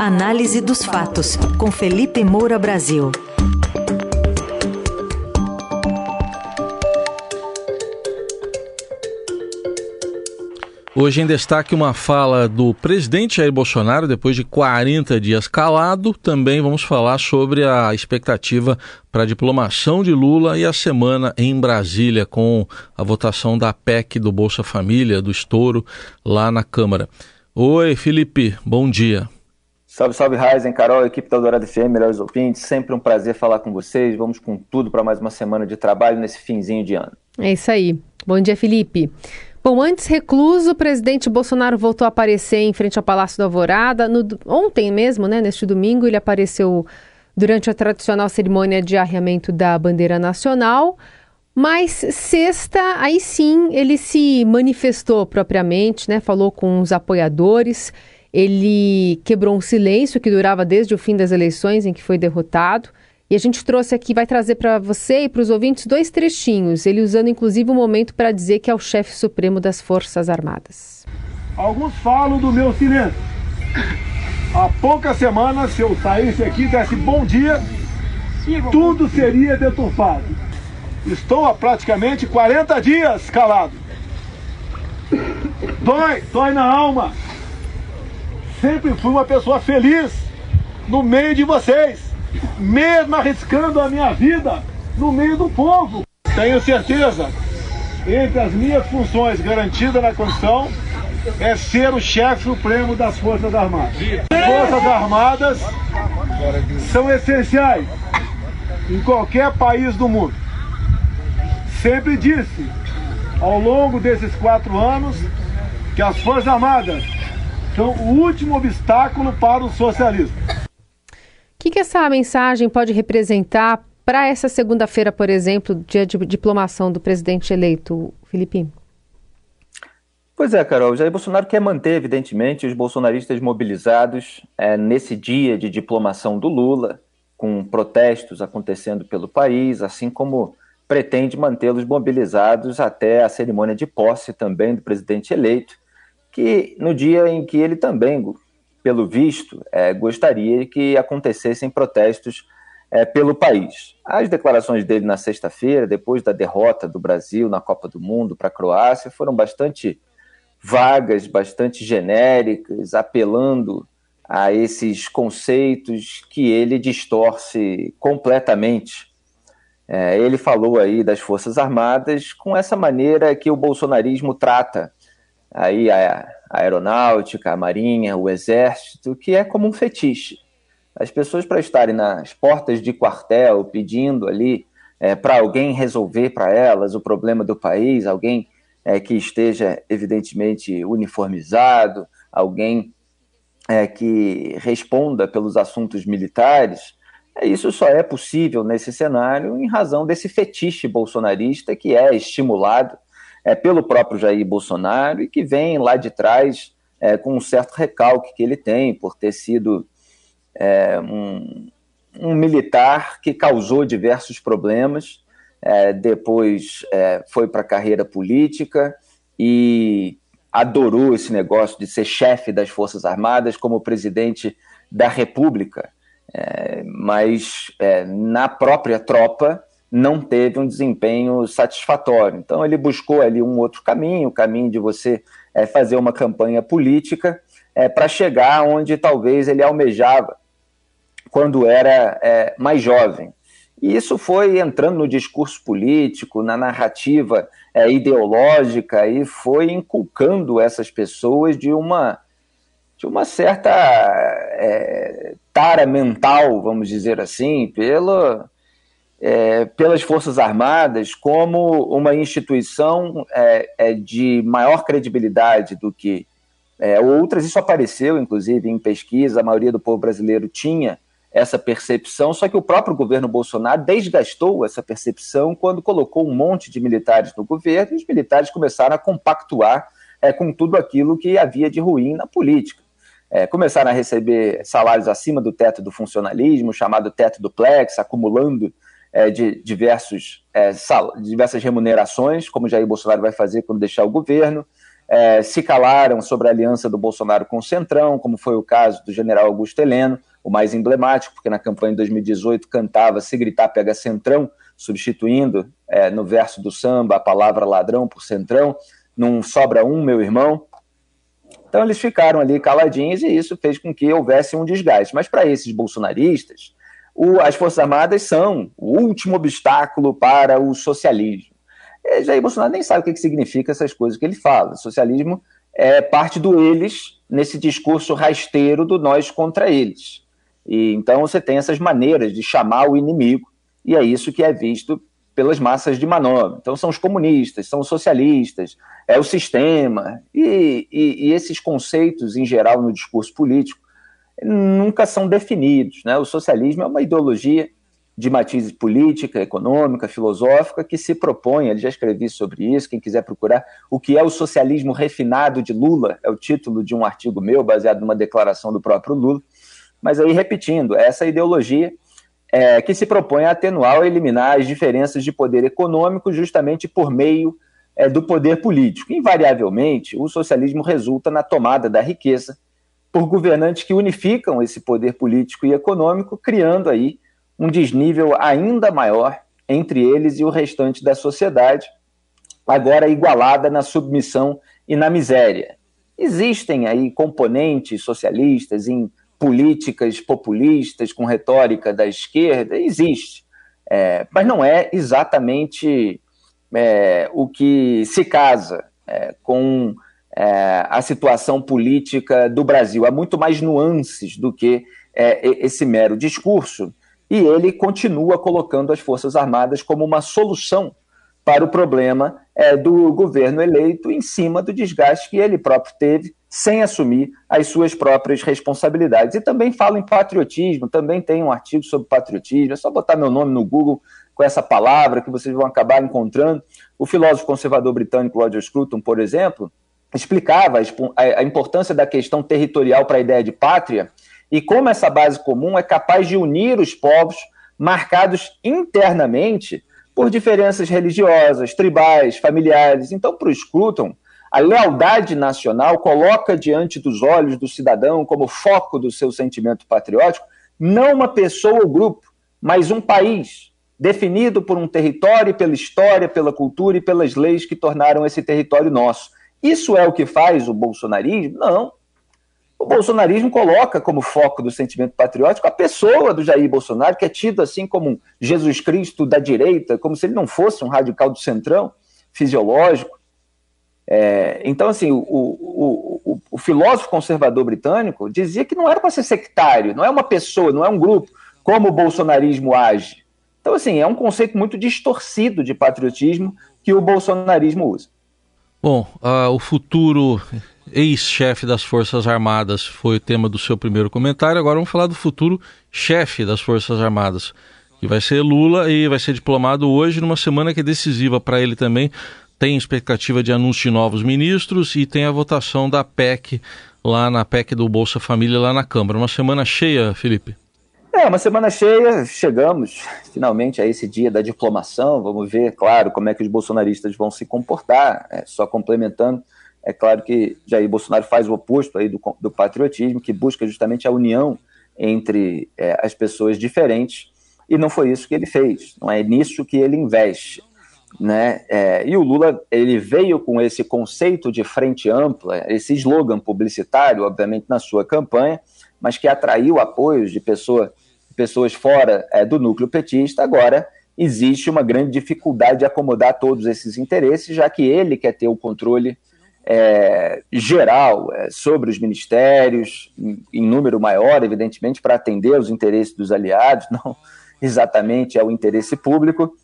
Análise dos fatos, com Felipe Moura Brasil. Hoje em destaque uma fala do presidente Jair Bolsonaro, depois de 40 dias calado. Também vamos falar sobre a expectativa para a diplomação de Lula e a semana em Brasília, com a votação da PEC do Bolsa Família, do estouro, lá na Câmara. Oi, Felipe, bom dia. Salve, salve, Ryzen, Carol, equipe da Dourado FM, melhores ouvintes. Sempre um prazer falar com vocês. Vamos com tudo para mais uma semana de trabalho nesse finzinho de ano. É isso aí. Bom dia, Felipe. Bom, antes recluso, o presidente Bolsonaro voltou a aparecer em frente ao Palácio da Alvorada. No, ontem mesmo, né, neste domingo, ele apareceu durante a tradicional cerimônia de arriamento da bandeira nacional. Mas sexta, aí sim, ele se manifestou propriamente, né, falou com os apoiadores. Ele quebrou um silêncio que durava desde o fim das eleições em que foi derrotado. E a gente trouxe aqui, vai trazer para você e para os ouvintes dois trechinhos, ele usando inclusive o um momento para dizer que é o chefe supremo das Forças Armadas. Alguns falam do meu silêncio. Há poucas semanas, se eu saísse aqui e desse bom dia, tudo seria deturpado. Estou há praticamente 40 dias calado. Dói, dói na alma. Sempre fui uma pessoa feliz no meio de vocês mesmo arriscando a minha vida no meio do povo. Tenho certeza, entre as minhas funções garantidas na Constituição, é ser o chefe supremo das Forças Armadas. Forças Armadas são essenciais em qualquer país do mundo. Sempre disse, ao longo desses quatro anos, que as Forças Armadas são o último obstáculo para o socialismo que, que essa mensagem pode representar para essa segunda-feira, por exemplo, dia de diplomação do presidente eleito, Felipe? Pois é, Carol. Jair Bolsonaro quer manter, evidentemente, os bolsonaristas mobilizados é, nesse dia de diplomação do Lula, com protestos acontecendo pelo país, assim como pretende mantê-los mobilizados até a cerimônia de posse também do presidente eleito, que no dia em que ele também pelo visto, é, gostaria que acontecessem protestos é, pelo país. As declarações dele na sexta-feira, depois da derrota do Brasil na Copa do Mundo para a Croácia, foram bastante vagas, bastante genéricas, apelando a esses conceitos que ele distorce completamente. É, ele falou aí das Forças Armadas com essa maneira que o bolsonarismo trata aí a, a aeronáutica, a marinha, o exército, que é como um fetiche. As pessoas para estarem nas portas de quartel pedindo ali é, para alguém resolver para elas o problema do país, alguém é, que esteja evidentemente uniformizado, alguém é, que responda pelos assuntos militares, é, isso só é possível nesse cenário em razão desse fetiche bolsonarista que é estimulado é, pelo próprio Jair Bolsonaro e que vem lá de trás é, com um certo recalque que ele tem por ter sido é, um, um, militar que causou diversos problemas, é, depois é, foi para a carreira política e adorou esse negócio de ser chefe das Forças Armadas como presidente da República. É, mas na própria tropa não teve um desempenho satisfatório. Então ele buscou ali um outro caminho, o caminho de você é, fazer uma campanha política é, para chegar onde talvez ele almejava quando era é, mais jovem. E isso foi entrando no discurso político, na narrativa ideológica e foi inculcando essas pessoas de uma de uma certa tara mental, vamos dizer assim, pelo é, pelas Forças Armadas como uma instituição é, é, de maior credibilidade do que é, outras. Isso apareceu, inclusive, em pesquisa, a maioria do povo brasileiro tinha essa percepção, só que o próprio governo Bolsonaro desgastou essa percepção quando colocou um monte de militares no governo e os militares começaram a compactuar é, com tudo aquilo que havia de ruim na política. É, começaram a receber salários acima do teto do funcionalismo, chamado teto duplex, acumulando é, de diversos, é, sal, diversas remunerações, como Jair Bolsonaro vai fazer quando deixar o governo. é, se calaram sobre a aliança do Bolsonaro com o Centrão, como foi o caso do general Augusto Heleno, o mais emblemático, porque na campanha de 2018 cantava Se Gritar Pega Centrão, substituindo é, no verso do samba a palavra ladrão por centrão, não sobra um, meu irmão. Então eles ficaram ali caladinhos e isso fez com que houvesse um desgaste. Mas para esses bolsonaristas, o, as Forças Armadas são o último obstáculo para o socialismo. E Jair Bolsonaro nem sabe o que, que significa essas coisas que ele fala. Socialismo é parte do eles nesse discurso rasteiro do nós contra eles. E então você tem essas maneiras de chamar o inimigo, e é isso que é visto pelas massas de manobra. Então são os comunistas, são os socialistas, é o sistema, e, e, e esses conceitos em geral no discurso político nunca são definidos. Né? O socialismo é uma ideologia de matiz política, econômica, filosófica, que se propõe, ele já escrevi sobre isso, quem quiser procurar, o que é o socialismo refinado de Lula, é o título de um artigo meu, baseado numa declaração do próprio Lula, mas aí, repetindo, essa ideologia é, que se propõe a atenuar ou eliminar as diferenças de poder econômico justamente por meio é, do poder político. Invariavelmente, o socialismo resulta na tomada da riqueza por governantes que unificam esse poder político e econômico, criando aí um desnível ainda maior entre eles e o restante da sociedade, agora igualada na submissão e na miséria. Existem aí componentes socialistas em políticas populistas com retórica da esquerda, existe. É, mas não é exatamente é, o que se casa é, com é, a situação política do Brasil. Há muito mais nuances do que é, esse mero discurso. E ele continua colocando as Forças Armadas como uma solução para o problema é, do governo eleito em cima do desgaste que ele próprio teve sem assumir as suas próprias responsabilidades. E também fala em patriotismo, também tem um artigo sobre patriotismo, é só botar meu nome no Google com essa palavra que vocês vão acabar encontrando. O filósofo conservador britânico Roger Scruton, por exemplo, explicava a importância da questão territorial para a ideia de pátria e como essa base comum é capaz de unir os povos marcados internamente por diferenças religiosas, tribais, familiares. Então, para o Scruton, a lealdade nacional coloca diante dos olhos do cidadão como foco do seu sentimento patriótico não uma pessoa ou grupo, mas um país, definido por um território, pela história, pela cultura e pelas leis que tornaram esse território nosso. Isso é o que faz o bolsonarismo? Não. O bolsonarismo coloca como foco do sentimento patriótico a pessoa do Jair Bolsonaro, que é tido assim como um Jesus Cristo da direita, como se ele não fosse um radical do centrão fisiológico. É, então, assim, o, o, o, o, filósofo conservador britânico dizia que não era para ser sectário, não é uma pessoa, não é um grupo, como o bolsonarismo age. Então, assim, é um conceito muito distorcido de patriotismo que o bolsonarismo usa. Bom, uh, o futuro ex-chefe das Forças Armadas foi o tema do seu primeiro comentário. Agora vamos falar do futuro chefe das Forças Armadas, que vai ser Lula e vai ser diplomado hoje, numa semana que é decisiva para ele também, tem expectativa de anúncio de novos ministros e tem a votação da PEC lá na PEC do Bolsa Família lá na Câmara. Uma semana cheia, Felipe. É, uma semana cheia, chegamos finalmente a esse dia da diplomação. Vamos ver, claro, como é que os bolsonaristas vão se comportar. É, só complementando, é claro que Jair Bolsonaro faz o oposto aí do, do patriotismo, que busca justamente a união entre é, as pessoas diferentes, e não foi isso que ele fez, não é nisso que ele investe né? É, e o Lula ele veio com esse conceito de frente ampla, esse slogan publicitário, obviamente na sua campanha, mas que atraiu apoios de pessoa, pessoas fora é, do núcleo petista. Agora existe uma grande dificuldade de acomodar todos esses interesses, já que ele quer ter o controle é, geral é, sobre os ministérios, em, em número maior, evidentemente, para atender os interesses dos aliados, não exatamente ao interesse público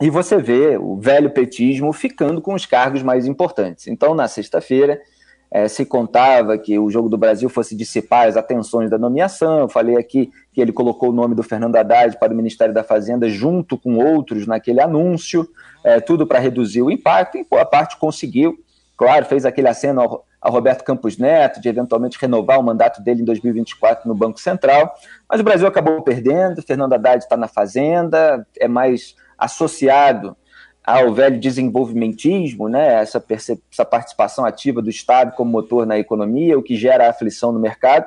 e você vê o velho petismo ficando com os cargos mais importantes. Então, na sexta-feira, é, se contava que o Jogo do Brasil fosse dissipar as atenções da nomeação. Eu falei aqui que ele colocou o nome do Fernando Haddad para o Ministério da Fazenda junto com outros naquele anúncio, é, tudo para reduzir o impacto, e boa parte conseguiu. Claro, fez aquele aceno ao, ao Roberto Campos Neto de eventualmente renovar o mandato dele em 2024 no Banco Central, mas o Brasil acabou perdendo. Fernando Haddad está na Fazenda, é mais associado ao velho desenvolvimentismo, né, essa, essa participação ativa do Estado como motor na economia, o que gera aflição no mercado.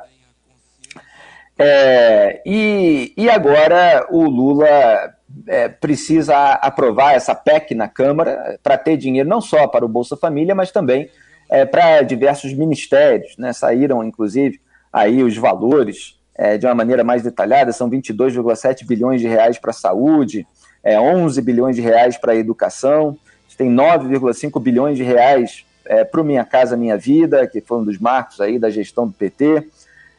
É, e, e agora o Lula é, precisa aprovar essa PEC na Câmara para ter dinheiro não só para o Bolsa Família, mas também é, para diversos ministérios. Né? Saíram, inclusive, aí os valores é, de uma maneira mais detalhada, são 22,7 bilhões de reais para a saúde, é, 11 bilhões de reais para a educação, tem 9,5 bilhões de reais é, para o Minha Casa Minha Vida, que foi um dos marcos aí da gestão do PT,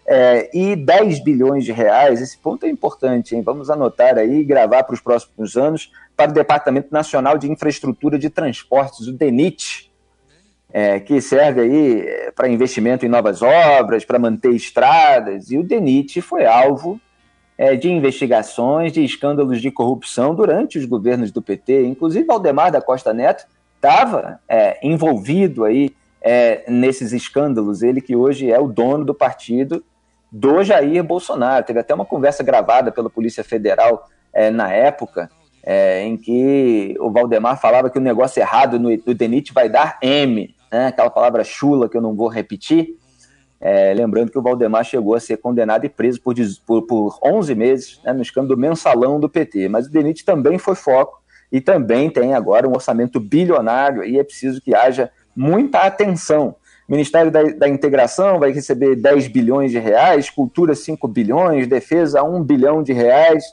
é, e 10 bilhões de reais, esse ponto é importante, hein? vamos anotar aí e gravar para os próximos anos, para o Departamento Nacional de Infraestrutura de Transportes, o DENIT, é, que serve aí é, para investimento em novas obras, para manter estradas, e o DENIT foi alvo é, de investigações, de escândalos de corrupção durante os governos do PT, inclusive Valdemar da Costa Neto estava é, envolvido aí é, nesses escândalos, ele que hoje é o dono do partido do Jair Bolsonaro. Teve até uma conversa gravada pela Polícia Federal é, na época, é, em que o Valdemar falava que o negócio errado no, no DENIT vai dar M, né, aquela palavra chula que eu não vou repetir. É, lembrando que o Valdemar chegou a ser condenado e preso por, por, por 11 meses né, no escândalo mensalão do PT. Mas o DENIT também foi foco e também tem agora um orçamento bilionário e é preciso que haja muita atenção. O Ministério da, da Integração vai receber 10 bilhões de reais, Cultura 5 bilhões, Defesa 1 bilhão de reais.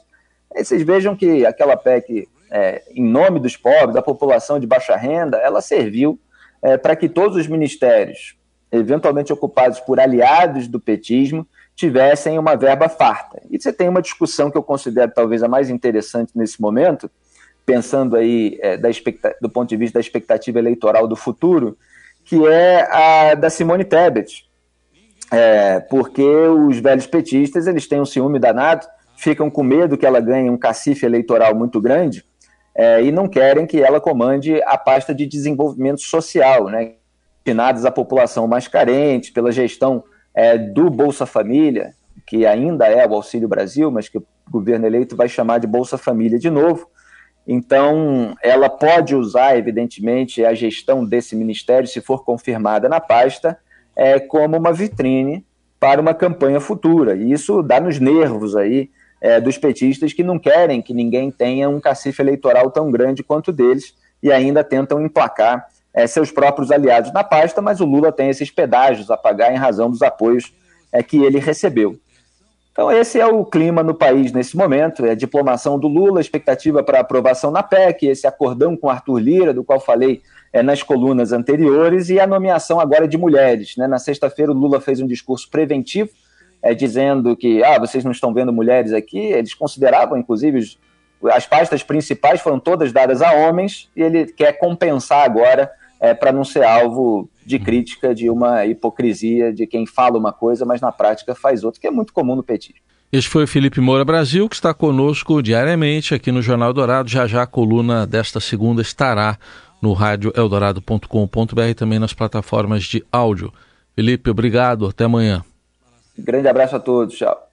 Aí vocês vejam que aquela PEC, é, em nome dos pobres, da população de baixa renda, ela serviu é, para que todos os ministérios, eventualmente ocupados por aliados do petismo, tivessem uma verba farta. E você tem uma discussão que eu considero talvez a mais interessante nesse momento, pensando aí é, da do ponto de vista da expectativa eleitoral do futuro, que é a da Simone Tebet. É, porque os velhos petistas eles têm um ciúme danado, ficam com medo que ela ganhe um cacife eleitoral muito grande, é, e não querem que ela comande a pasta de desenvolvimento social, né, destinadas à população mais carente, pela gestão é, do Bolsa Família, que ainda é o Auxílio Brasil, mas que o governo eleito vai chamar de Bolsa Família de novo. Então, ela pode usar, evidentemente, a gestão desse ministério, se for confirmada na pasta, é, como uma vitrine para uma campanha futura. E isso dá nos nervos aí é, dos petistas que não querem que ninguém tenha um cacife eleitoral tão grande quanto deles e ainda tentam emplacar é, seus próprios aliados na pasta, mas o Lula tem esses pedágios a pagar em razão dos apoios é, que ele recebeu. Então, esse é o clima no país nesse momento: é a diplomação do Lula, expectativa para aprovação na PEC, esse acordão com Arthur Lira, do qual falei é, nas colunas anteriores, e a nomeação agora de mulheres. Né? Na sexta-feira, o Lula fez um discurso preventivo é, dizendo que ah, vocês não estão vendo mulheres aqui. Eles consideravam, inclusive, as pastas principais foram todas dadas a homens e ele quer compensar agora é, para não ser alvo de crítica de uma hipocrisia de quem fala uma coisa, mas na prática faz outra, que é muito comum no petismo. Este foi Felipe Moura Brasil, que está conosco diariamente aqui no Jornal Dourado. Já já a coluna desta segunda estará no radioeldorado.com.br e também nas plataformas de áudio. Felipe, obrigado. Até amanhã. Grande abraço a todos. Tchau.